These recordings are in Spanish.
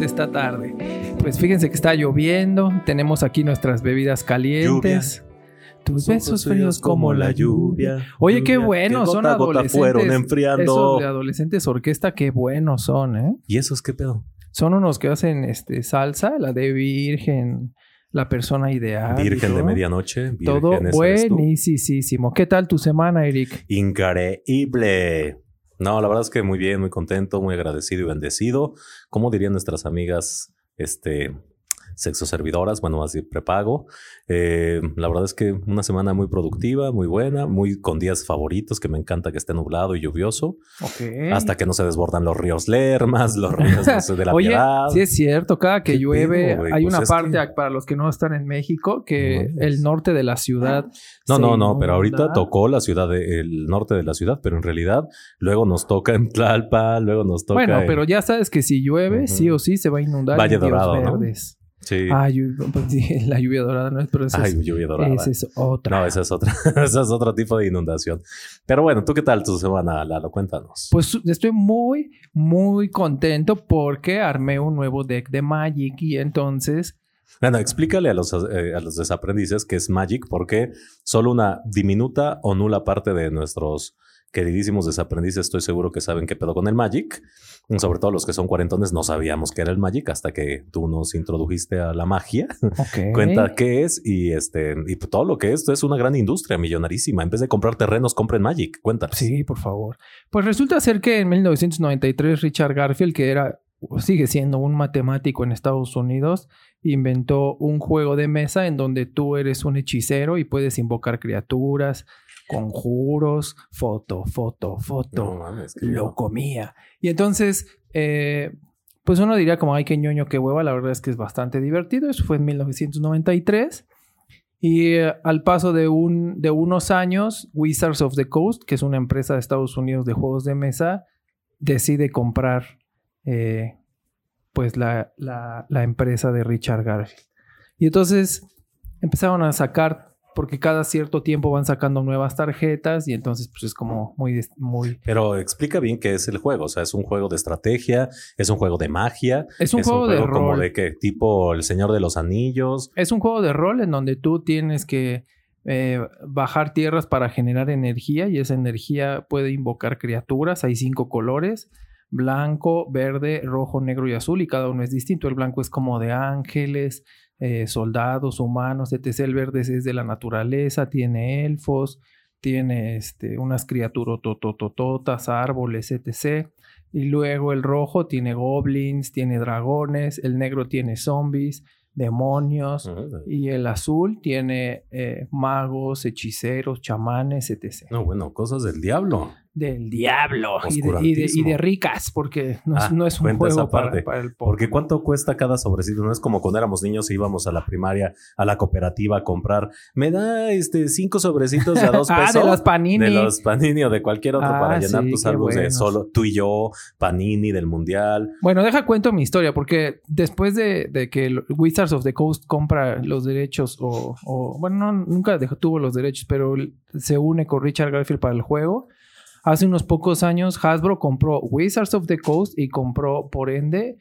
esta tarde. Pues fíjense que está lloviendo, tenemos aquí nuestras bebidas calientes. Tus besos fríos como la lluvia. Oye, qué buenos son adolescentes. fueron enfriando. Esos de adolescentes orquesta, qué buenos son, ¿eh? ¿Y esos qué pedo? Son unos que hacen este salsa, la de virgen, la persona ideal. Virgen de medianoche. Virgen Todo buenísimo. ¿Qué tal tu semana, Eric? Increíble. No, la verdad es que muy bien, muy contento, muy agradecido y bendecido. ¿Cómo dirían nuestras amigas, este, sexo servidoras? Bueno, más prepago. Eh, la verdad es que una semana muy productiva, muy buena, muy con días favoritos, que me encanta que esté nublado y lluvioso. Ok. Hasta que no se desbordan los ríos Lermas, los ríos no sé, de la Oye, Piedad. sí es cierto, cada que ¿Qué llueve hay Pues una parte, que- para los que no están en México, que No el norte de la ciudad. No, se no, no, pero ahorita tocó la ciudad, de- el norte de la ciudad, pero en realidad luego nos toca en Tlalpa, luego nos toca Bueno, en- pero ya sabes que si llueve, sí o sí se va a inundar. Valle Dorado, ¿no? Verdes. Sí. Ah, pues la lluvia dorada no es, pero esa Ay, es, lluvia dorada. esa es otra. No, esa es otra, esa es otro tipo de inundación. Pero bueno, ¿tú qué tal tu semana, Lalo? Cuéntanos. Pues estoy muy, muy contento porque armé un nuevo deck de Magic y entonces Bueno, explícale a los, eh, a los desaprendices qué es Magic, porque solo una diminuta o nula parte de nuestros queridísimos desaprendices estoy seguro que saben qué pedo con el Magic. Sobre todo los que son cuarentones no sabíamos qué era el Magic hasta que tú nos introdujiste a la magia. ok. Cuenta qué es y este y todo lo que es, es una gran industria millonarísima. En vez de comprar terrenos, compren Magic. Cuéntanos. Sí, por favor. Pues resulta ser que en 1993 Richard Garfield, que era sigue siendo un matemático en Estados Unidos, inventó un juego de mesa en donde tú eres un hechicero y puedes invocar criaturas, conjuros, foto, foto, foto. No mames, lo comía. Y entonces, eh, pues uno diría como, ay, qué ñoño, qué hueva. La verdad es que es bastante divertido. Eso fue en 1993. Y eh, al paso de, un, de unos años, Wizards of the Coast, que es una empresa de Estados Unidos de juegos de mesa, decide comprar eh, pues la, la- la empresa de Richard Garfield. Y entonces empezaron a sacar, porque cada cierto tiempo van sacando nuevas tarjetas y entonces pues es como muy, muy Pero explica bien qué es el juego. O sea, es un juego de estrategia, es un juego de magia, Es un juego de como rol. de que tipo El Señor de los Anillos. Es un juego de rol en donde tú tienes que eh, bajar tierras para generar energía y esa energía puede invocar criaturas. Hay cinco colores. Blanco, verde, rojo, negro y azul y cada uno es distinto. El blanco es como de ángeles, eh, soldados, humanos, etc. El verde es de la naturaleza, tiene elfos, tiene este, unas criaturas tototototas, árboles, etc. Y luego el rojo tiene goblins, tiene dragones, el negro tiene zombies, demonios, y el azul tiene eh, magos, hechiceros, chamanes, etc. No, bueno, cosas del diablo. Del diablo y de, y, de, y Oscurantismo. de ricas, porque no, es- Ah, no es un juego para, el pobre. Porque cuánto cuesta cada sobrecito, no es como cuando éramos niños e íbamos a la primaria, a la cooperativa a comprar. Me da este cinco sobrecitos de a dos Ah, pesos. de los panini. De los Panini o de cualquier otro Ah, para llenar sí, tus álbumes de solo tú y yo, Panini del Mundial. Bueno, deja cuento mi historia, porque después de, de que Wizards of the Coast compra los derechos, o, o- bueno, no, nunca dejó- tuvo los derechos, pero se une con Richard Garfield para el juego. Hace unos pocos años Hasbro compró Wizards of the Coast y compró, por ende,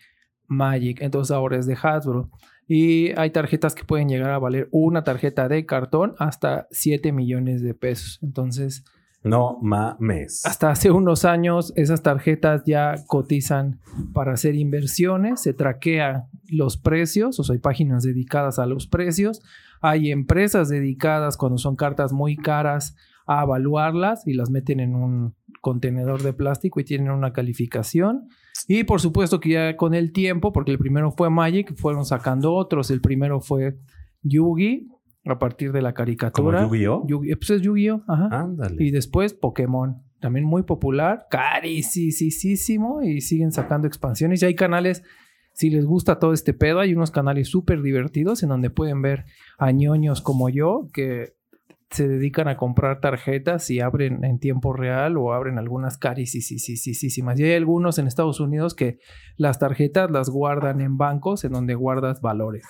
Magic. Entonces ahora es de Hasbro. Y hay tarjetas que pueden llegar a valer una tarjeta de cartón hasta 7 millones de pesos. Entonces, No mames. hasta hace unos años esas tarjetas ya cotizan para hacer inversiones, se traquea los precios, o sea, hay páginas dedicadas a los precios, hay empresas dedicadas cuando son cartas muy caras a evaluarlas y las meten en un contenedor de plástico y tienen una calificación. Y por supuesto que ya con el tiempo, porque el primero fue Magic, fueron sacando otros. El primero fue Yugi, a partir de la ¿Como caricatura. Yu-Gi-Oh? Yu-Gi- pues es Yu-Gi-Oh! Ajá. Ándale. Y después Pokémon, también muy popular, carísimo y siguen sacando expansiones. Y hay canales, si les gusta todo este pedo, hay unos canales súper divertidos en donde pueden ver a ñoños como yo que se dedican a comprar tarjetas y abren en tiempo real o abren algunas carísimas. Y hay algunos en Estados Unidos que las tarjetas las guardan en bancos en donde guardas valores.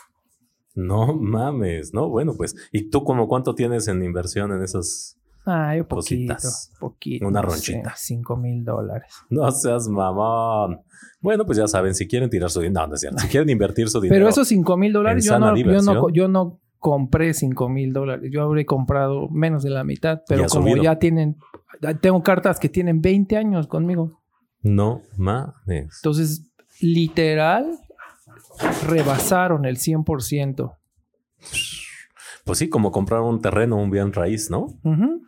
No mames. No, bueno, pues. ¿Y tú como cuánto tienes en inversión en esas Ay, poquito, Cositas. poquito. Una ronchita. Cinco mil dólares. No seas mamón. Bueno, pues ya saben, si quieren tirar su dinero, no, no es cierto. Si quieren invertir su dinero. Pero esos cinco mil dólares, yo no, yo, no, yo no compré cinco mil dólares. Yo habré comprado menos de la mitad. Pero como subido. ya tienen, tengo cartas que tienen 20 años conmigo. No mames. Entonces, literal, rebasaron el 100%. Pues sí, como comprar un terreno, un bien raíz, ¿no? Ujú.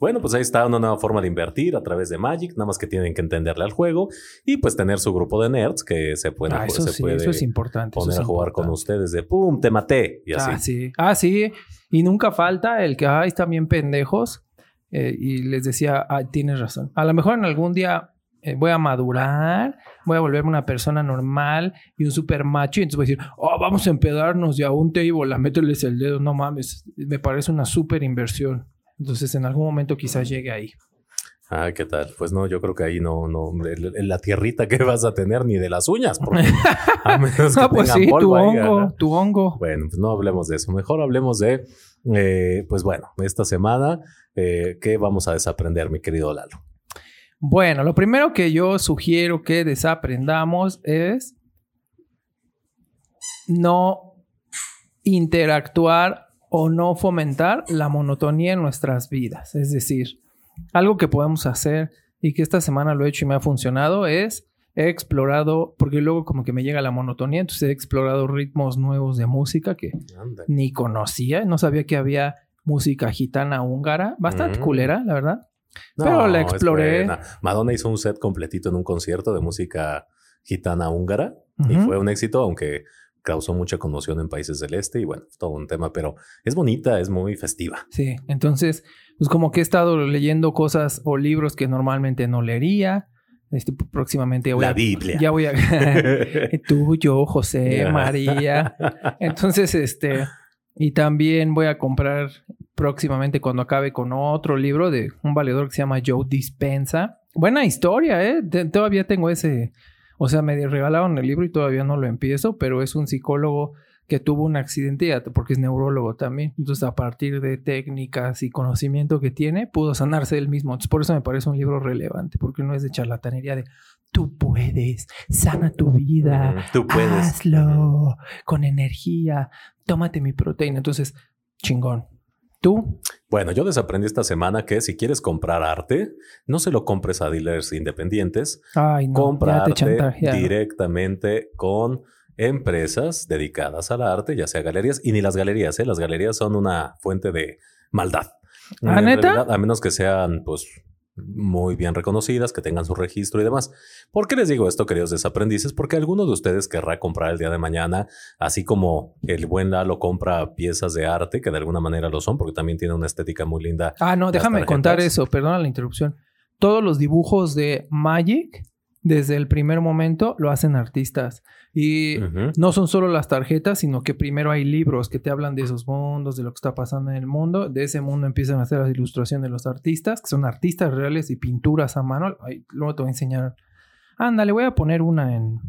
Bueno, pues ahí está una nueva forma de invertir a través de Magic, nada más que tienen que entenderle al juego y pues tener su grupo de nerds que se pueden Ah, eso se sí, puede eso es importante. eso poner es a jugar con ustedes de pum, te maté y así. Ah, sí. Ah, sí. Y nunca falta el que, ay, están bien pendejos. Eh, y les decía, ah, tienes razón. A lo mejor en algún día eh, voy a madurar, voy a volverme una persona normal y un super macho. Y entonces voy a decir, oh, vamos a empedarnos y a un table, a mételes el dedo. No mames, me parece una super inversión. Entonces en algún momento quizás llegue ahí. Ah, ¿qué tal? Pues no, yo creo que ahí no, no, la tierrita que vas a tener ni de las uñas, porque a menos que Ah, pues tengan sí, tu ahí, hongo, tu hongo. Bueno, pues no hablemos de eso. Mejor hablemos de, eh, pues bueno, esta semana, eh, ¿qué vamos a desaprender, mi querido Lalo? Bueno, lo primero que yo sugiero que desaprendamos es no interactuar o no fomentar la monotonía en nuestras vidas. Es decir, algo que podemos hacer y que esta semana lo he hecho y me ha funcionado es he explorado, porque luego como que me llega la monotonía, entonces he explorado ritmos nuevos de música que Anda. ni conocía, no sabía que había música gitana húngara, bastante Mm. culera, la verdad. Pero la exploré. Madonna hizo un set completito en un concierto de música gitana húngara y fue un éxito, aunque causó mucha conmoción en países del este y bueno, todo un tema, pero es bonita, es muy festiva. Sí, entonces, pues como que he estado leyendo cosas o libros que normalmente no leería. Este, próximamente voy La a, Biblia. ya voy a tú, yo, José. María. Entonces, este, y también voy a comprar próximamente cuando acabe con otro libro de un valedor que se llama Joe Dispensa. Buena historia, ¿eh? Te- todavía tengo ese, o sea, me regalaron el libro y todavía no lo empiezo, pero es un psicólogo que tuvo un accidente porque es neurólogo también. Entonces, a partir de técnicas y conocimiento que tiene, pudo sanarse él mismo. Entonces, por eso me parece un libro relevante, porque no es de charlatanería de tú puedes, sana tu vida, Tú puedes. hazlo con energía, tómate mi proteína. Entonces, chingón. ¿Tú? Bueno, yo desaprendí esta semana que si quieres comprar arte, no se lo compres a dealers independientes, Ay, no, compra arte directamente con empresas dedicadas al arte, ya sea galerías, y ni las galerías, ¿eh? las galerías son una fuente de maldad. ¿Ah, En neta? realidad, a menos que sean, pues, muy bien reconocidas, que tengan su registro y demás. ¿Por qué les digo esto, queridos desaprendices? Porque alguno de ustedes querrá comprar el día de mañana, así como el buen Lalo compra piezas de arte, que de alguna manera lo son, porque también tiene una estética muy linda. Ah, no, déjame tarjetas. contar eso, perdona la interrupción. Todos los dibujos de Magic, desde el primer momento, lo hacen artistas. Y no son solo las tarjetas, sino que primero hay libros que te hablan de esos mundos, de lo que está pasando en el mundo. De ese mundo empiezan a hacer las ilustraciones de los artistas, que son artistas reales y pinturas a mano. Ay, luego te voy a enseñar. Ándale, voy a poner una en,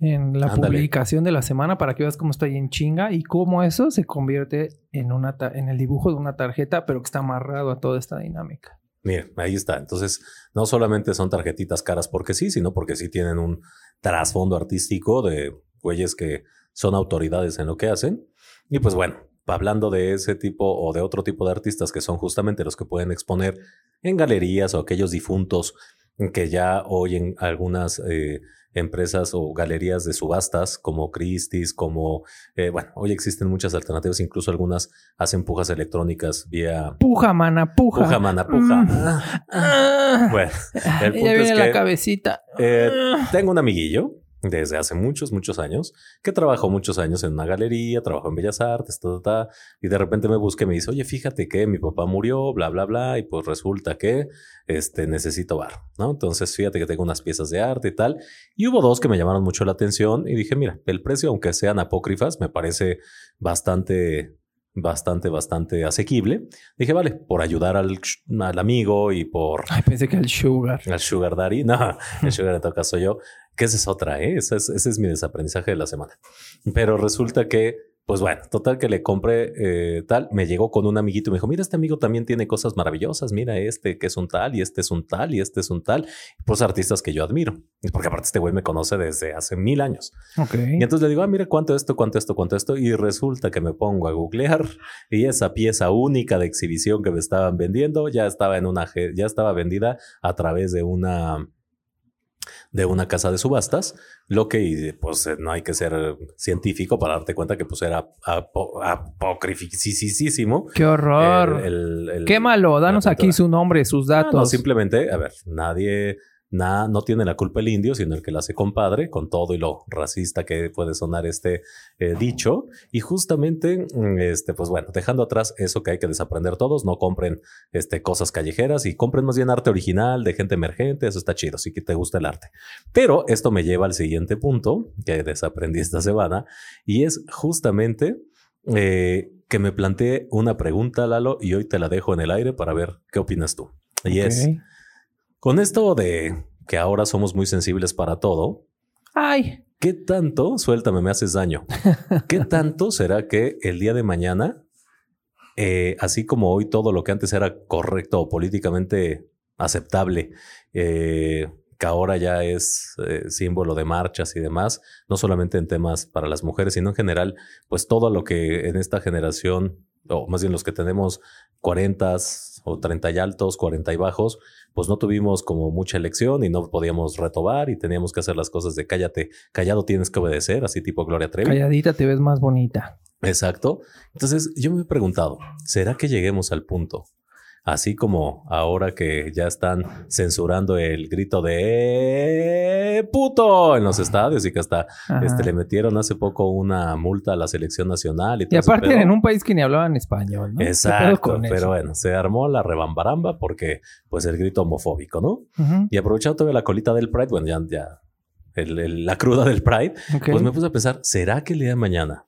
en la Ándale. publicación de la semana para que veas cómo está ahí en chinga y cómo eso se convierte en, una en el dibujo de una tarjeta, pero que está amarrado a toda esta dinámica. Miren, ahí está. Entonces, no solamente son tarjetitas caras porque sí, sino porque sí tienen un trasfondo artístico de güeyes que son autoridades en lo que hacen. Y pues bueno, hablando de ese tipo o de otro tipo de artistas que son justamente los que pueden exponer en galerías o aquellos difuntos que ya hoy en algunas eh, empresas o galerías de subastas como Christie's, como, eh, bueno, hoy existen muchas alternativas, incluso algunas hacen pujas electrónicas vía... Puja, mana, puja. Puja, mana, puja. Mm. Ah, Ah. Bueno, el ya punto viene es la que, cabecita. eh, Ah. tengo un amiguillo desde hace muchos, muchos años que trabajó muchos años en una galería, trabajó en Bellas Artes, ta, ta, ta, y de repente me busca y me dice, oye, fíjate que mi papá murió, bla, bla, bla, y pues resulta que este, necesito bar, ¿no? Entonces fíjate que tengo unas piezas de arte y tal, y hubo dos que me llamaron mucho la atención y dije, mira, el precio, aunque sean apócrifas, me parece bastante bastante, bastante asequible. Dije, vale, por ayudar al, al amigo y por Ay, pensé que el sugar. al Sugar Daddy. No, el Sugar en todo caso yo. Que esa es otra, ¿eh? Ese es, ese es mi desaprendizaje de la semana. Pero resulta que, Pues bueno, total que le compré eh, tal, me llegó con un amiguito y me dijo, mira, este amigo también tiene cosas maravillosas, mira este que es un tal y este es un tal y este es un tal, pues artistas que yo admiro, porque aparte este güey me conoce desde hace mil años. Ok. Y entonces le digo, ah, mira cuánto esto, cuánto esto, cuánto esto, y resulta que me pongo a googlear y esa pieza única de exhibición que me estaban vendiendo ya estaba en una, ya estaba vendida a través de una de una casa de subastas, lo que pues eh, no hay que ser científico para darte cuenta que pues era apocrificísimo. Qué horror. El- el- el- Quémalo, danos aquí su nombre, sus datos. No, simplemente, a ver, nadie, no tiene la culpa el indio, sino el que la hace compadre, con todo y lo racista que puede sonar este eh, dicho. Y justamente, mm, este, pues bueno, dejando atrás eso que hay que desaprender todos, no compren este, cosas callejeras y compren más bien arte original de gente emergente, eso está chido, sí que te gusta el arte. Pero esto me lleva al siguiente punto que desaprendí esta semana y es justamente eh, que me planteé una pregunta, Lalo, y hoy te la dejo en el aire para ver qué opinas tú. Y es. Con esto de que ahora somos muy sensibles para todo, Ay, ¿qué tanto, suéltame, me haces daño? ¿Qué tanto será que el día de mañana, eh, así como hoy todo lo que antes era correcto o políticamente aceptable, eh, que ahora ya es eh, símbolo de marchas y demás, no solamente en temas para las mujeres, sino en general, pues todo lo que en esta generación, o más bien los que tenemos 40 o 30 y altos, 40 y bajos, pues no tuvimos como mucha elección y no podíamos retobar y teníamos que hacer las cosas de cállate, callado tienes que obedecer, así tipo Gloria Trevi. calladita te ves más bonita. Exacto. Entonces yo me he preguntado, ¿será que lleguemos al punto? Así como ahora que ya están censurando el grito de "¡Eh, puto en los estadios y que hasta este, le metieron hace poco una multa a la selección nacional y Y todo ese aparte en un país que ni hablaban español, ¿no? ¿Qué pedo Exacto, pero eso? bueno, se armó la rebambaramba porque pues el grito homofóbico, ¿no? Y aprovechando todavía la colita del Pride, bueno, ya, ya el- el- la cruda del Pride, pues me puse a pensar, ¿será que el día de mañana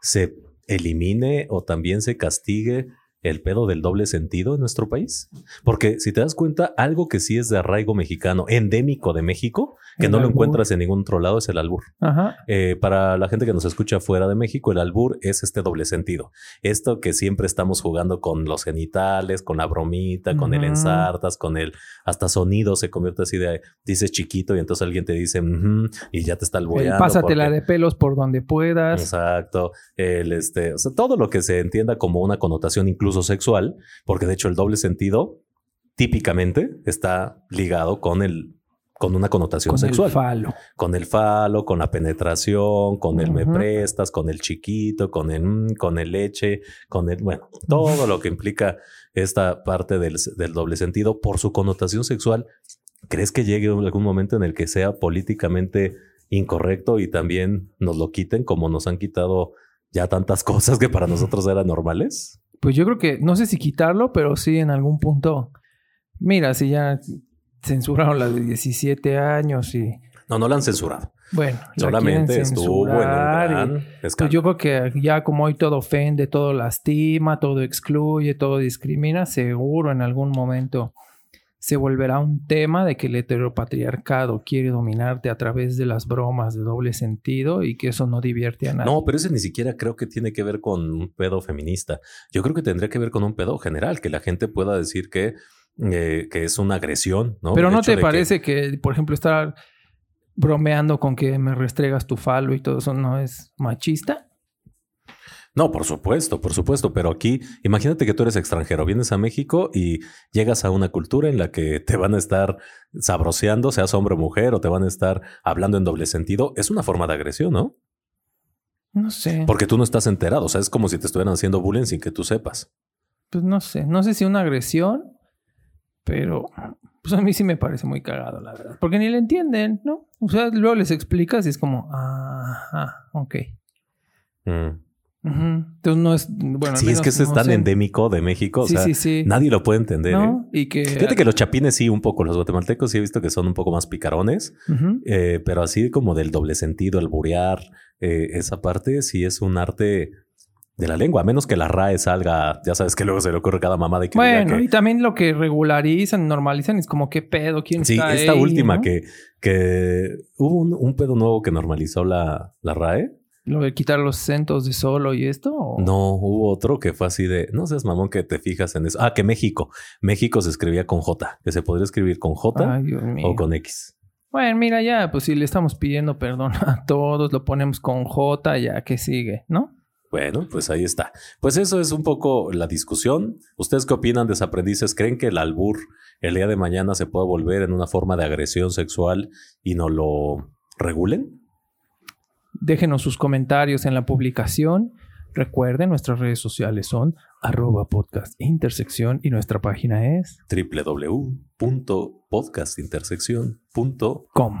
se elimine o también se castigue el pedo del doble sentido en nuestro país? Porque si te das cuenta, algo que sí es de arraigo mexicano, endémico de México, que El no lo encuentras en ningún otro lado, es el albur. Ajá. Eh, para la gente que nos escucha fuera de México, el albur es este doble sentido. Esto que siempre estamos jugando con los genitales, con la bromita, con el ensartas, con el hasta sonido se convierte así de dices chiquito y entonces alguien te dice "Ujú", y ya te está El albureando. pásatela porque- de pelos por donde puedas. Exacto. El este, o sea, todo lo que se entienda como una connotación incluso sexual, porque de hecho el doble sentido típicamente está ligado con el con una connotación Con sexual el falo. con el falo, con la penetración, con el me prestas, con el chiquito, con el mm, con el leche, con el bueno, todo lo que implica esta parte del, del doble sentido por su connotación sexual. ¿Crees que llegue algún momento en el que sea políticamente incorrecto y también nos lo quiten como nos han quitado ya tantas cosas que para nosotros eran normales? Pues yo creo que, no sé si quitarlo, pero sí en algún punto. Mira, si ya censuraron la de 17 años y No, no la han censurado. bueno, la Solamente estuvo en un gran Pues yo creo que ya como hoy todo ofende, todo lastima, todo excluye, todo discrimina, seguro en algún momento se volverá un tema de que el heteropatriarcado quiere dominarte a través de las bromas de doble sentido y que eso no divierte a nadie. No, pero ese ni siquiera creo que tiene que ver con un pedo feminista. Yo creo que tendría que ver con un pedo general, que la gente pueda decir que, eh, que es una agresión, ¿no? pero El ¿no te de que- parece que... por ejemplo, estar bromeando con que me restregas tu falo y todo eso no es machista? No, por supuesto, por supuesto, pero aquí imagínate que tú eres extranjero, vienes a México y llegas a una cultura en la que te van a estar sabroseando, seas hombre o mujer, o te van a estar hablando en doble sentido. Es una forma de agresión, ¿no? No sé. Porque tú no estás enterado, o sea, es como si te estuvieran haciendo bullying sin que tú sepas. Pues no sé, no sé si una agresión, pero pues a mí sí me parece muy cagado, la verdad. Porque ni le entienden, ¿no? O sea, luego les explicas y es como, ah, ah, ok. Mm. Entonces no es, bueno, Sí, es que eso es tan sé. endémico de México, o Sí, sea, sí, sí. nadie lo puede entender. ¿eh? Y que... Fíjate que los chapines sí, un poco. Los guatemaltecos sí he visto que son un poco más picarones, eh, pero así como del doble sentido, el burear, eh, esa parte sí es un arte de la lengua, a menos que la RAE salga, ya sabes que luego se le ocurre cada mamada y que Bueno, que- y también lo que regularizan, normalizan es como, ¿qué pedo? ¿Quién Sí, está esta ahí, última no? que, que hubo un, un pedo nuevo que normalizó la, la RAE. ¿Lo de quitar los centos de solo y esto? o- No, hubo otro que fue así de, no seas mamón que te fijas en eso. Ah, que México. México se escribía con J, que se podría escribir con J Ay, o con X. Bueno, mira, ya, pues si le estamos pidiendo perdón a todos, lo ponemos con J, ya que sigue, ¿no? Bueno, pues ahí está. Pues eso es un poco la discusión. ¿Ustedes qué opinan, desaprendices? ¿Creen que el albur el día de mañana se puede volver en una forma de agresión sexual y no lo regulen? Déjenos sus comentarios en la publicación. Recuerden, nuestras redes sociales son arroba podcast intersección y nuestra página es www.podcastintersección.com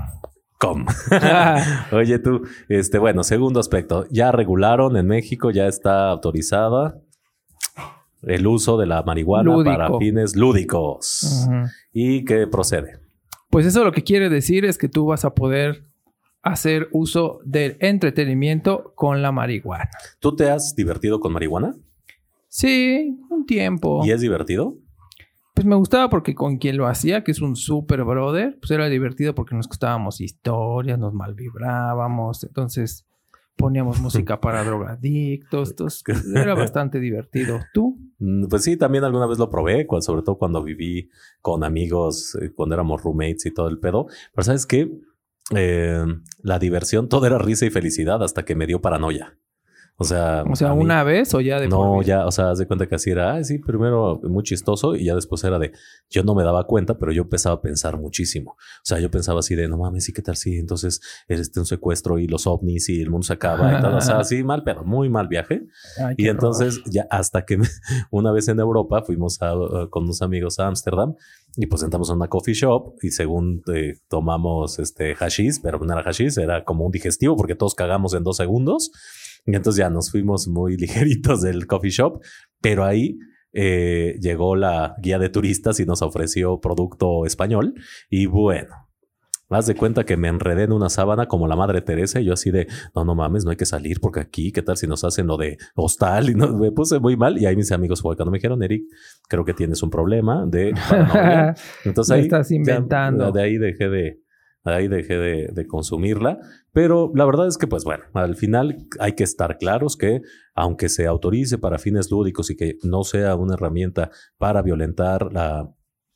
com. Oye tú, este, bueno, segundo aspecto, ya regularon en México, ya está autorizada el uso de la marihuana Lúdico. para fines lúdicos. ¿Y qué procede? Pues eso lo que quiere decir es que tú vas a poder hacer uso del entretenimiento con la marihuana. ¿Tú te has divertido con marihuana? Sí, un tiempo. ¿Y es divertido? Pues me gustaba porque con quien lo hacía, que es un super brother, pues era divertido porque nos contábamos historias, nos malvibrábamos, entonces poníamos música para drogadictos, entonces era bastante divertido. ¿Tú? Mm, Pues sí, también alguna vez lo probé, sobre todo cuando viví con amigos, eh, cuando éramos roommates y todo el pedo. Pero sabes qué? Eh, la diversión, todo era risa y felicidad hasta que me dio paranoia. O sea, O sea, mí- una vez o ya de No, ya, o sea, haz de cuenta que así era, ay, sí, primero muy chistoso y ya después era de, yo no me daba cuenta, pero yo empezaba a pensar muchísimo. O sea, yo pensaba así de, no mames, sí, ¿qué tal? Sí, entonces este un secuestro y los ovnis y el mundo se acaba y tal. O sea, así mal, pero muy mal viaje. Ay, Y entonces ya hasta que me- una vez en Europa fuimos a, con unos amigos a Ámsterdam y pues sentamos en una coffee shop y según eh, tomamos este hashish, pero no era hashish, era como un digestivo porque todos cagamos en dos segundos. Y entonces ya nos fuimos muy ligeritos del coffee shop, pero ahí eh, llegó la guía de turistas y nos ofreció producto español y bueno. Haz de cuenta que me enredé en una sábana como la madre Teresa y yo así de, no, no mames, no hay que salir porque aquí, ¿qué tal si nos hacen lo de hostal? Y no, me puse muy mal y ahí mis amigos fue cuando me dijeron, Eric, creo que tienes un problema de paranoia. Entonces ahí estás ya, inventando. de ahí dejé de, de ahí dejé de, de consumirla. Pero la verdad es que, pues bueno, al final hay que estar claros que aunque se autorice para fines lúdicos y que no sea una herramienta para violentar la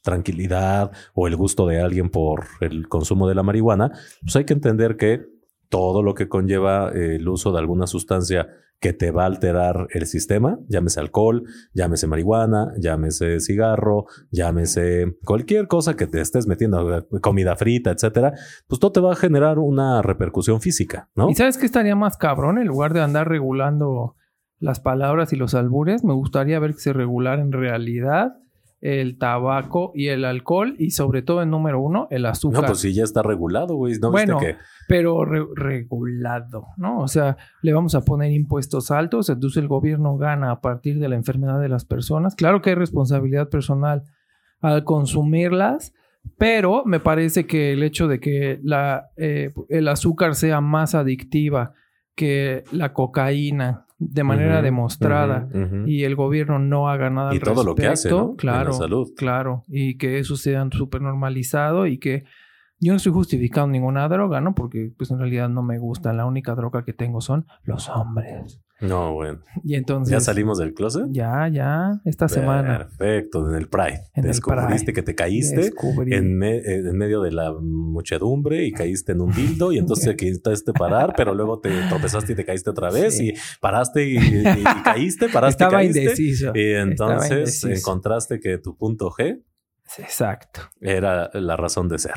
tranquilidad o el gusto de alguien por el consumo de la marihuana, pues hay que entender que todo lo que conlleva eh, el uso de alguna sustancia que te va a alterar el sistema, llámese alcohol, llámese marihuana, llámese cigarro, llámese cualquier cosa que te estés metiendo, eh, comida frita, etcétera, pues todo te va a generar una repercusión física, ¿no? ¿Y sabes qué estaría más cabrón? En lugar de andar regulando las palabras y los albures, me gustaría ver que se regulara en realidad el tabaco y el alcohol y sobre todo en número uno, el azúcar. No, pues sí, ya está regulado, güey. ¿No Bueno, viste que pero re- regulado, ¿no? O sea, le vamos a poner impuestos altos, entonces el gobierno gana a partir de la enfermedad de las personas. Claro que hay responsabilidad personal al consumirlas, pero me parece que el hecho de que la, eh, el azúcar sea más adictiva que la cocaína de manera demostrada y el gobierno no haga nada Y al todo lo que hace, respecto, ¿no? En la Claro, salud. claro. Y que eso sea súper normalizado y que yo no estoy justificando ninguna droga, ¿no? Porque pues en realidad no me gusta. La única droga que tengo son los hombres. No, bueno. Y entonces... ¿Ya salimos del closet? Ya, ya, esta semana. Perfecto, en el Pride. En el Descubriste Pride. que te caíste descubrí- en, me- eh, en medio de la muchedumbre y caíste en un dildo y entonces te quisiste parar, pero luego te tropezaste y te caíste otra vez Sí. y paraste y, y- y caíste, paraste Estaba y caíste. indeciso. Y entonces indeciso. encontraste que tu punto G Exacto. era la razón de ser.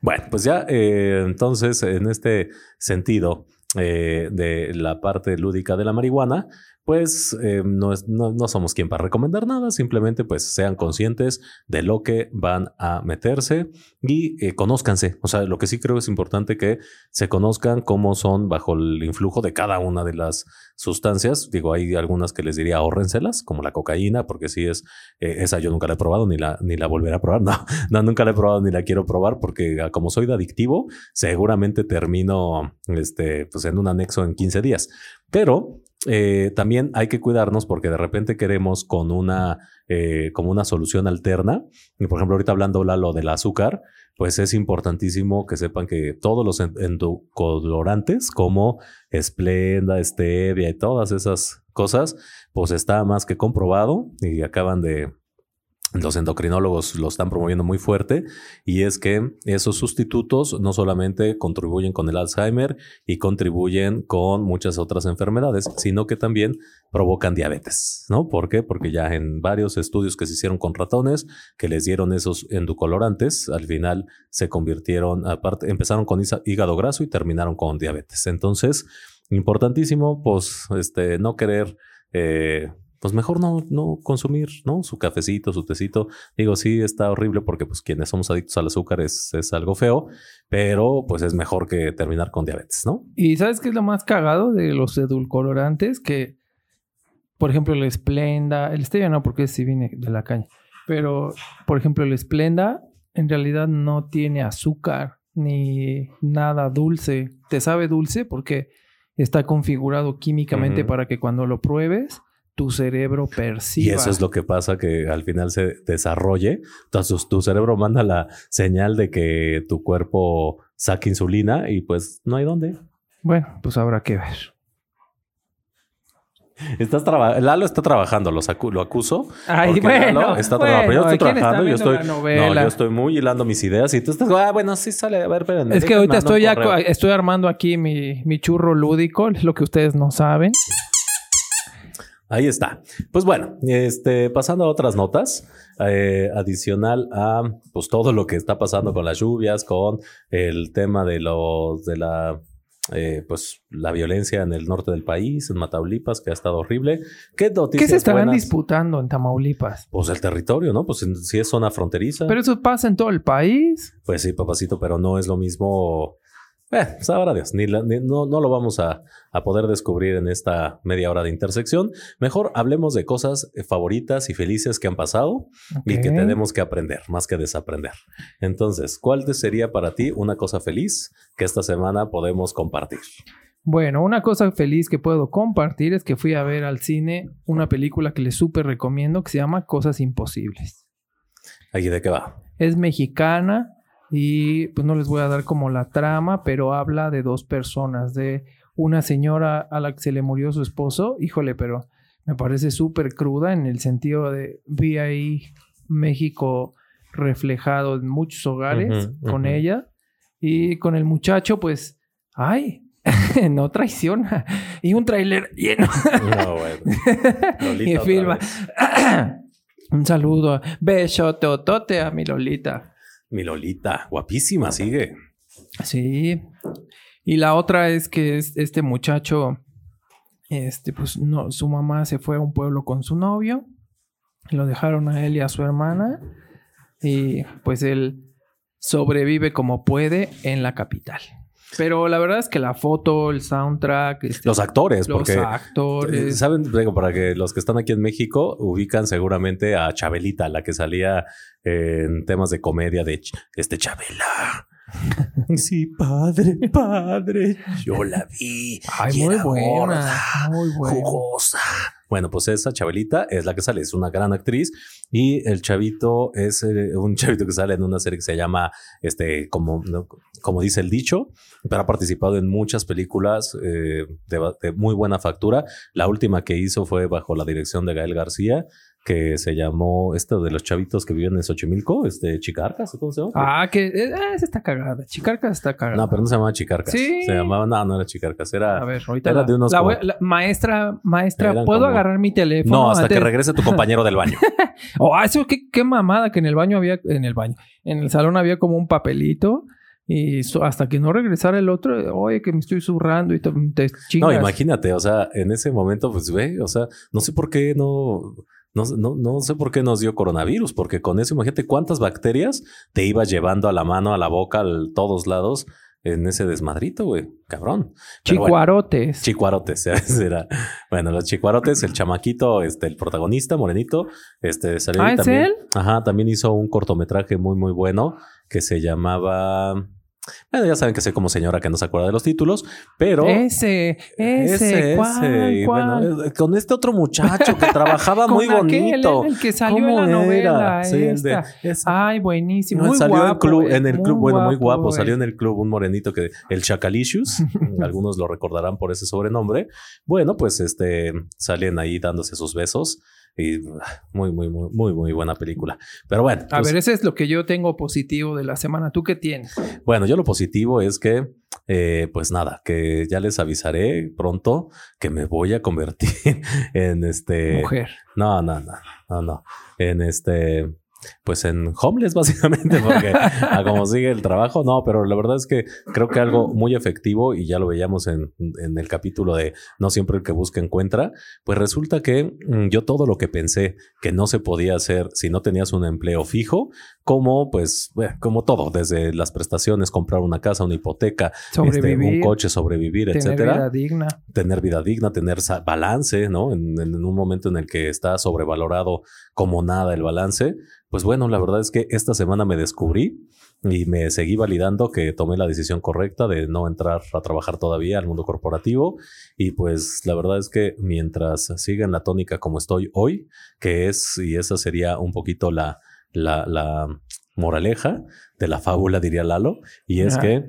Bueno, pues ya eh, entonces en este sentido eh, de la parte lúdica de la marihuana, pues eh, no, es- no, somos quien para recomendar nada, simplemente pues sean conscientes de lo que van a meterse y eh, conózcanse. O sea, lo que sí creo es importante que se conozcan cómo son bajo el influjo de cada una de las sustancias. Digo, hay algunas que les diría ahórrenselas, como la cocaína, porque sí es, eh, esa yo nunca la he probado ni la, ni la volveré a probar. No, no, nunca la he probado ni la quiero probar porque ah, como soy de adictivo, seguramente termino este, pues en un anexo en 15 días. Pero eh, también hay que cuidarnos porque de repente queremos con una, eh, como una solución alterna. Y por ejemplo, ahorita hablando Lalo del azúcar, pues es importantísimo que sepan que todos los endocolorantes como Splenda, Stevia y todas esas cosas, pues está más que comprobado y acaban de los endocrinólogos lo están promoviendo muy fuerte y es que esos sustitutos no solamente contribuyen con el Alzheimer y contribuyen con muchas otras enfermedades, sino que también provocan diabetes, ¿no? ¿Por qué? Porque ya en varios estudios que se hicieron con ratones que les dieron esos endocolorantes, al final se convirtieron, aparte, empezaron con hígado graso y terminaron con diabetes. Entonces, importantísimo, pues, este, no querer eh, pues mejor no, no consumir, ¿no? Su cafecito, su tecito. Digo, sí, está horrible porque pues quienes somos adictos al azúcar es, es algo feo, pero pues es mejor que terminar con diabetes, ¿no? Y ¿sabes qué es lo más cagado de los edulcorantes? Que, por ejemplo, el Splenda, el stevia no, porque sí viene de la caña, pero, por ejemplo, el Splenda en realidad no tiene azúcar ni nada dulce. Te sabe dulce porque está configurado químicamente para que cuando lo pruebes tu cerebro perciba. Y eso es lo que pasa que al final se desarrolle. Entonces tu cerebro manda la señal de que tu cuerpo saque insulina y pues no hay dónde. Bueno, pues habrá que ver. Estás Lalo está trabajando, lo, lo acuso. Ay, bueno, Lalo está trabajando. Yo estoy trabajando, yo estoy, no, yo estoy muy hilando mis ideas y tú estás, ah, bueno, sí sale, a ver, espérenme. Es que ahorita estoy ya, estoy armando aquí mi, mi churro lúdico, es lo que ustedes no saben. Ahí está. Pues bueno, este, pasando a otras notas, eh, adicional a pues todo lo que está pasando con las lluvias, con el tema de los de la eh, pues la violencia en el norte del país, en Mataulipas, que ha estado horrible. ¿Qué ¿Qué se estarán disputando en Tamaulipas? Pues el territorio, ¿no? Pues si es zona fronteriza. Pero eso pasa en todo el país. Pues sí, papacito, pero no es lo mismo eh, sabrá Dios, ni, no, no, lo vamos a, poder descubrir en esta media hora de intersección. Mejor hablemos de cosas eh, favoritas y felices que han pasado y que tenemos que aprender, más que desaprender. Entonces, ¿cuál sería para ti una cosa feliz que esta semana podemos compartir? Bueno, una cosa feliz que puedo compartir es que fui a ver al cine una película que les súper recomiendo que se llama Cosas Imposibles. ¿Y de qué va? Es mexicana, y pues no les voy a dar como la trama, pero habla de dos personas, de una señora a la que se le murió su esposo, híjole, pero me parece súper cruda en el sentido de vi ahí México reflejado en muchos hogares con ella y con el muchacho pues, ay, no traiciona y un tráiler lleno. No, bueno. y filma. un saludo, beso, totote a mi Lolita. Mi Lolita, guapísima, sigue. Sí. Y la otra es que este muchacho, este, pues no, su mamá se fue a un pueblo con su novio. Lo dejaron a él y a su hermana. Y pues él sobrevive como puede en la capital. Pero la verdad es que la foto, el soundtrack, este, los actores, los porque actores, saben, para que los que están aquí en México ubican seguramente a Chabelita, la que salía en temas de comedia de este Chabela. Sí, padre, padre, yo la vi. Ay, muy buena, muy buena. jugosa. Bueno, pues esa Chabelita es la que sale, es una gran actriz y el chavito es eh, un chavito que sale en una serie que se llama, este, como, como dice el dicho, pero ha participado en muchas películas eh, de, muy buena factura. La última que hizo fue bajo la dirección de Gael García que se llamó esto de los chavitos que viven en Xochimilco, este Chicarcas, ¿cómo se llama? Ah, que eh, esa está cagada. Chicarcas está cagada. No, pero no se llamaba Chicarcas. Sí. Se llamaba, no, no era Chicarcas, era. A ver, ahorita. Era de unos. La, maestra, maestra, ¿puedo agarrar mi teléfono? No, hasta que regrese tu compañero del baño. oh, eso, qué, qué mamada que en el baño había, en el baño, en el salón había como un papelito. Y hasta que no regresara el otro, oye, que me estoy zurrando y te, te chingas. No, imagínate, o sea, en ese momento, pues ve, o sea, no sé por qué no no, sé por qué nos dio coronavirus, porque con eso imagínate cuántas bacterias te ibas llevando a la mano, a la boca, a todos lados en ese desmadrito, güey. Cabrón. chicuarotes. chicuarotes, Era, bueno, los chicuarotes, el chamaquito, este, el protagonista, morenito, este, salió ¿Ah, también. él? Ajá, también hizo un cortometraje muy, muy bueno que se llamaba Bueno, ya saben que sé como señora que no se acuerda de los títulos, pero... Ese, ese, ¿cuál, bueno, eh, con este otro muchacho que trabajaba muy bonito. el que salió en la novela. Sí, el de, Ay, buenísimo. Muy salió guapo, club, en el club, bueno, muy guapo. Salió en el club un morenito que, el Chacalicious, algunos lo recordarán por ese sobrenombre. Bueno, pues este, salen ahí dándose sus besos. Y muy, muy, muy, muy, muy buena película. Pero bueno. A pues ver, ese es lo que yo tengo positivo de la semana. ¿Tú qué tienes? Bueno, yo lo positivo es que, eh, pues nada, que ya les avisaré pronto que me voy a convertir en este. Mujer. No, no, no, no, no. En este pues en homeless básicamente, porque a como sigue el trabajo, no, pero la verdad es que creo que algo muy efectivo y ya lo veíamos en, en el capítulo de no siempre el que busca encuentra, pues resulta que mm, yo todo lo que pensé que no se podía hacer si no tenías un empleo fijo, como pues, como todo, desde las prestaciones, comprar una casa, una hipoteca, este, un coche, sobrevivir, tener etcétera. Vida digna. Tener vida digna, tener balance, ¿no? En, en un momento en el que está sobrevalorado como nada el balance, pues bueno, la verdad es que esta semana me descubrí y me seguí validando que tomé la decisión correcta de no entrar a trabajar todavía al mundo corporativo y pues la verdad es que mientras siga en la tónica como estoy hoy, que es, y esa sería un poquito la, la, la moraleja de la fábula, diría Lalo, y es que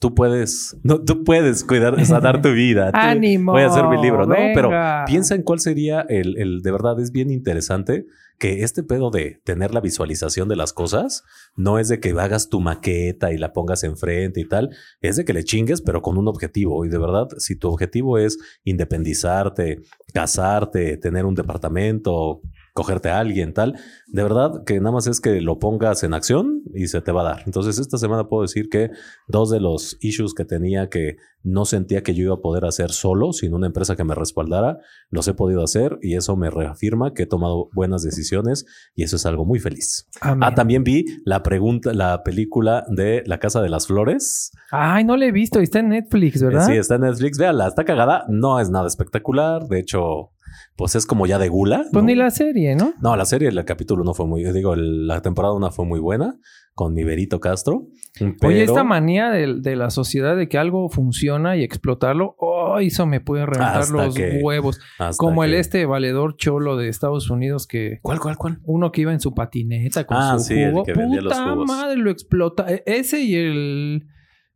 tú puedes, no, tú puedes cuidar, sanar tu vida. Ánimo. Voy a hacer mi libro, ¿no? Pero piensa en cuál sería el, el, de verdad es bien interesante que este pedo de tener la visualización de las cosas no es de que hagas tu maqueta y la pongas enfrente y tal, es de que le chingues, pero con un objetivo. Y de verdad, si tu objetivo es independizarte, casarte, tener un departamento, cogerte a alguien, tal. De verdad que nada más es que lo pongas en acción y se te va a dar. Entonces, esta semana puedo decir que dos de los issues que tenía que no sentía que yo iba a poder hacer solo, sin una empresa que me respaldara, los he podido hacer y eso me reafirma que he tomado buenas decisiones y eso es algo muy feliz. Ah, también vi la pregunta, la película de La Casa de las Flores. Ay, no la he visto, está en Netflix, ¿verdad? Sí, está en Netflix. Véala, está cagada. No es nada espectacular. De hecho, pues es como ya de gula. Pues ni la serie, ¿no? No, la serie, el capítulo no fue muy, digo, la temporada una fue muy buena con mi Berito Castro. Oye, esta manía de, la sociedad de que algo funciona y explotarlo, oh, eso me puede reventar los huevos. Como el este valedor cholo de Estados Unidos que... ¿Cuál, cuál, cuál? Uno que iba en su patineta con ah, su jugo. que Puta los madre, lo explota. E, ese y el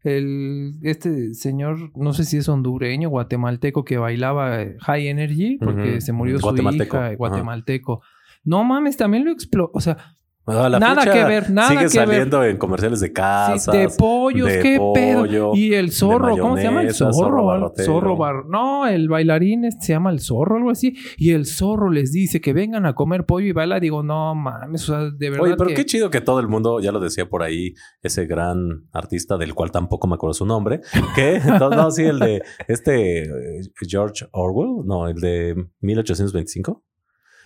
el este señor, no sé si es hondureño, guatemalteco, que bailaba eh, High Energy porque se murió su hija, guatemalteco. No mames, también lo explotó. O sea, nada que ver, nada sigue saliendo en comerciales de casa. de pollos, qué pedo. Y el zorro, ¿cómo se llama? El zorro. Zorro, bar... No, el bailarín este se llama el zorro, algo así. Y el zorro les dice que vengan a comer pollo y baila. Digo, no mames, o sea, de verdad. Oye, pero qué chido que todo el mundo, ya lo decía por ahí, ese gran artista del cual tampoco me acuerdo su nombre, que, no, sí, el de este eh, George Orwell, no, el de 1825.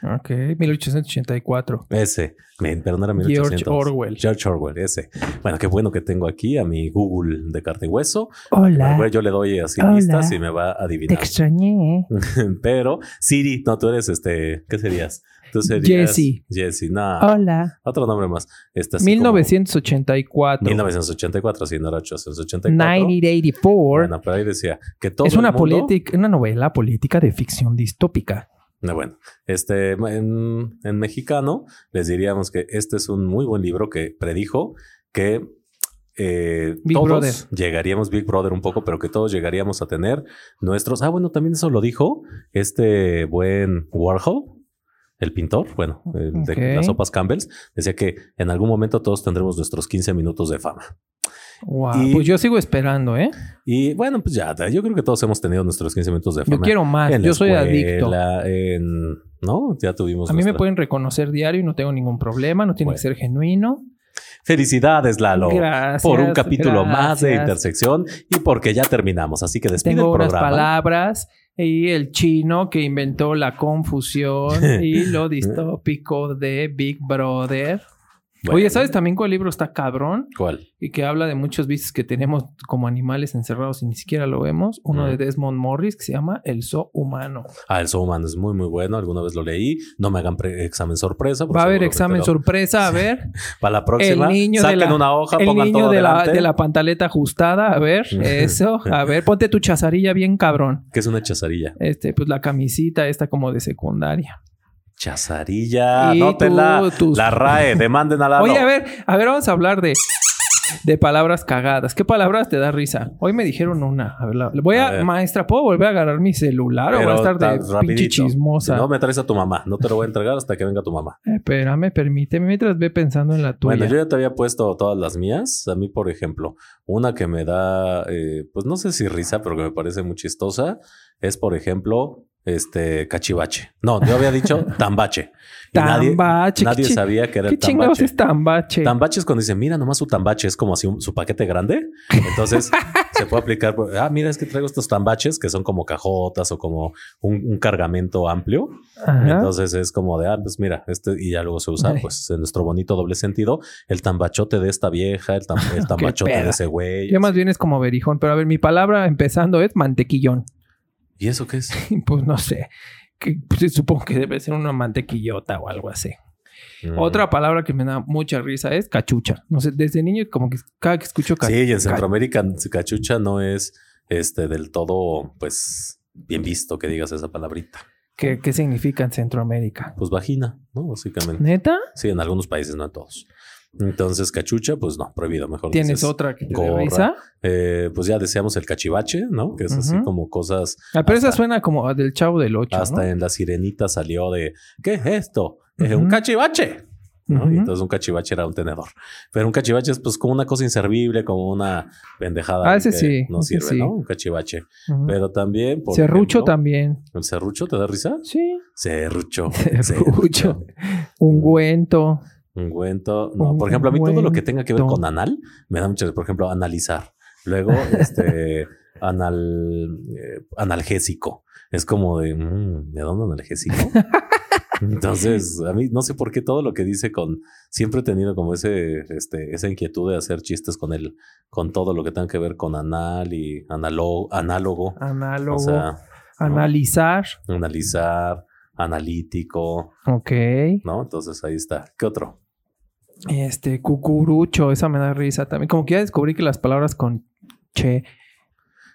Ok, 1884. Ese, pero no era 1800. George Orwell. George Orwell, ese. Bueno, qué bueno que tengo aquí a mi Google de carta y hueso. Hola. yo le doy así listas y me va a adivinar. Te extrañé. pero Siri, no, tú eres este, ¿qué serías? Tú serías Jesse. Jesse, no. Hola. Otro nombre más. Este 1984. 1984, sí, no era 884. 1984. Bueno, pero ahí decía que todo Es una, política, una novela política de ficción distópica. Bueno, este, en, en, mexicano les diríamos que este es un muy buen libro que predijo que eh, todos llegaríamos, Big Brother un poco, pero que todos llegaríamos a tener nuestros. Ah, bueno, también eso lo dijo este buen Warhol, el pintor, bueno, de las sopas Campbell's, decía que en algún momento todos tendremos nuestros 15 minutos de fama. Wow, pues yo sigo esperando, ¿eh? Y bueno, pues ya, yo creo que todos hemos tenido nuestros 15 minutos de fama. Yo quiero más, yo soy adicto. ¿No? Ya tuvimos. A mí me pueden reconocer diario y no tengo ningún problema, no tiene que ser genuino. Felicidades, Lalo, por un capítulo más de Intersección y porque ya terminamos. Así que despide Tengo el programa. Unas palabras y el chino que inventó la confusión y lo distópico de Big Brother. Oye, ¿sabes también cuál libro está cabrón? ¿Cuál? Y que habla de muchos vicios que tenemos como animales encerrados y ni siquiera lo vemos. Uno Mm. de Desmond Morris que se llama El Zoo Humano. Ah, el Soul Man es muy, muy bueno. Alguna vez lo leí. No me hagan examen sorpresa. Va a haber examen lo- sorpresa, a ver. Para la próxima, El niño de la- una hoja, El pongan niño todo de la, de la pantaleta ajustada, a ver, eso, a ver, ponte tu chazarilla bien cabrón. ¿Qué es una chazarilla? Este, pues la camisita esta como de secundaria. Chazarilla, Y no te la, tú, tus- la RAE, demanden al lado. Oye, a ver, a ver, vamos a hablar de, de palabras cagadas. ¿Qué palabras te da risa? Hoy me dijeron una. A ver, la- voy A a, ver. maestra, ¿puedo volver a agarrar mi celular o voy a estar de pinche chismosa? Si no, me traes a tu mamá. No te lo voy a entregar hasta que venga tu mamá. Eh, Espérame, permíteme mientras ve pensando en la tuya. Bueno, yo ya te había puesto todas las mías. A mí, por ejemplo, una que me da, eh, pues no sé si risa, pero que me parece muy chistosa, es, por ejemplo, este cachivache. No, yo había dicho tambache. Y nadie, Tambache. nadie ¿Qué, chi- sabía que era ¿Qué el chingados tambache. es tambache? Tambache es cuando dicen, mira, nomás su tambache es como así un- su paquete grande. Entonces se puede aplicar. por- Ah, mira, es que traigo estos tambaches que son como cajotas o como un, un cargamento amplio. Ajá. Entonces es como de, ah, pues mira, este, y ya luego se usa, Ay. pues en nuestro bonito doble sentido, el tambachote de esta vieja, el, tam- el tambachote de ese güey. Yo más bien es como berijón, pero a ver, mi palabra empezando es mantequillón. ¿Y eso qué es? Pues no sé. Que, pues, supongo que debe ser una mantequillota o algo así. Mm. Otra palabra que me da mucha risa es cachucha. No sé, desde niño como que cada que escucho Sí, cachucha. y en Centroamérica cachucha no es este del todo, pues, bien visto que digas esa palabrita. ¿Qué, qué significa en Centroamérica? Pues vagina, ¿no? Básicamente. ¿Neta? Sí, en algunos países, no en todos. Entonces, cachucha, pues no, prohibido, mejor ¿Tienes dices. otra que te gorra. risa? Eh, pues ya deseamos el cachivache, ¿no? Que es así como cosas. Ah, pero esa suena como del chavo del 8. Hasta en la sirenita salió de ¿qué es esto? Es un cachivache. Y entonces un cachivache era un tenedor. Pero un cachivache es pues como una cosa inservible, como una pendejada. Ah, ese que sí, No sirve, sí. ¿no? Un cachivache. Pero Pero también. Por Serrucho ejemplo, también. ¿El serrucho te da risa? Sí. Serrucho. Serrucho. Ungüento. Ungüento. No, Un por ejemplo, a mí todo lo que tenga que ver con anal me da mucho, por ejemplo, analizar. Luego, este, anal, eh, analgésico. Es como de, mm, ¿de dónde analgésico? Entonces, a mí no sé por qué todo lo que dice con, siempre he tenido como ese, este, esa inquietud de hacer chistes con él, con todo lo que tenga que ver con anal y analo- análogo. Análogo. O sea, analizar. analizar, analítico, Ok. ¿no? Entonces ahí está. ¿Qué otro? Este, cucurucho. Esa me da risa también. Como que ya descubrí que las palabras con che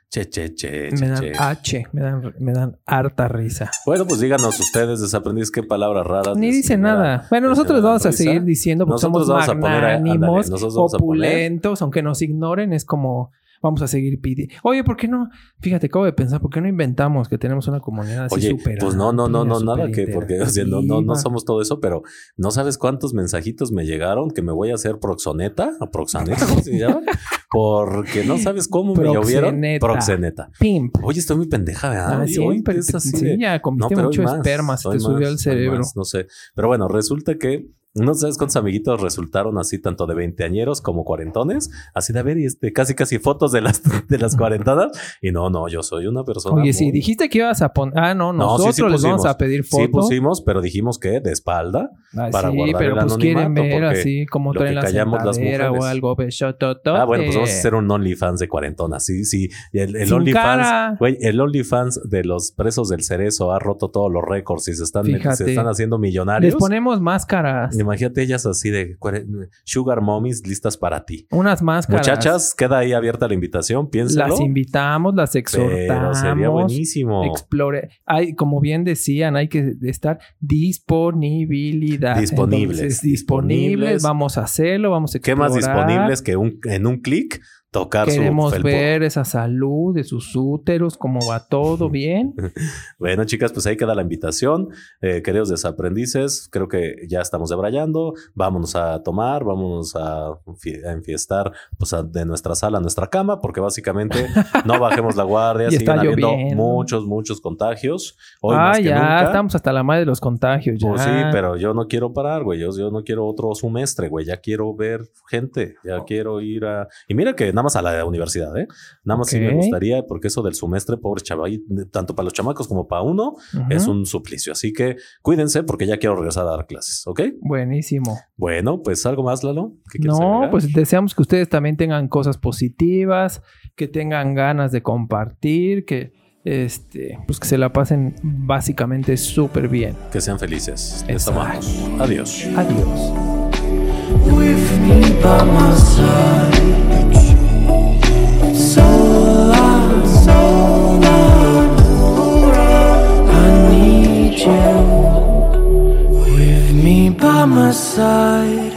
Che, che, che, me dan. H. Me dan, me dan harta risa. Bueno, pues díganos ustedes, desaprendiz, qué palabras raras. Ni dice nada. Bueno, nosotros vamos a risa. seguir diciendo porque Nosotros somos vamos a poner a- ándale, magnánimos, a poner- opulentos, aunque nos ignoren, es como vamos a seguir pidiendo. Oye, ¿por qué no? Fíjate, acabo de pensar, ¿por qué no inventamos que tenemos una comunidad así Oye, súper pues no, no, no, no, nada que, porque o sea, no, no, no somos todo eso, pero no sabes cuántos mensajitos me llegaron que me voy a hacer proxoneta o proxaneta, ¿cómo se llama? Porque no sabes cómo me llovieron. Proxeneta. Pimp. Oye, estoy muy pendeja, ¿verdad? Ah, hoy es te- así sí, de- ya comiste hoy mucho esperma, se te subió al cerebro. más, no sé. Pero bueno, resulta que no sabes cuántos amiguitos resultaron así, tanto de veinteañeros como cuarentones. Así de a ver, y este, casi casi fotos de las, de las cuarentadas. Y no, no, yo soy una persona. Oye, sí, muy- dijiste que ibas a poner. Ah, no, No, sí, nosotros sí les vamos a pedir Sí fotos. pusimos, pero dijimos que de espalda. Ah, para sí, guardar pero el pues quieren ver así como traen la callamos las sentadera o mujeres. algo. Ah, bueno, pues vamos a hacer un OnlyFans de cuarentona. Sí, sí. El, el OnlyFans, güey, el OnlyFans de los presos del cerezo ha roto todos los récords y se están, Fíjate. se están haciendo millonarios. Les ponemos máscaras. Imagínate ellas así de Sugar Mommies listas para ti. Unas máscaras. Muchachas, queda ahí abierta la invitación, piénselo. Las invitamos, las pero sería exhortamos. buenísimo. Explore. Hay, como bien decían, hay que estar disponibilidad. Disponibles, Entonces, disponibles. Vamos a hacerlo, vamos a ¿Qué explorar. más disponibles que un, en un clic tocar Queremos su felpo? ver esa salud de sus úteros, cómo va todo bien. Bueno, chicas, pues ahí queda la invitación. Eh, queridos desaprendices, creo que ya estamos debrayando. Vámonos a tomar, vámonos a, a enfiestar pues, a- de nuestra sala a nuestra cama, porque básicamente no bajemos la guardia. Siguen habiendo muchos, muchos contagios. Hoy ah, más que ya, nunca. estamos hasta la madre de los contagios. Ya. Pues sí, pero yo no quiero parar, güey. Yo, yo no quiero otro semestre, güey. Ya quiero ver gente. Ya quiero ir a. Y mira que nada nada más a la universidad, ¿eh? Nada más sí me gustaría, porque eso del semestre, pobre chaval, tanto para los chamacos como para uno, es un suplicio. Así que cuídense porque ya quiero regresar a dar clases, ¿ok? Buenísimo. Bueno, pues algo más, Lalo. ¿Qué quieres No, agregar? pues deseamos que ustedes también tengan cosas positivas, que tengan ganas de compartir, que este, pues que se la pasen básicamente súper bien. que sean felices. Les amamos. Adiós. Adiós. with me by my side. my side.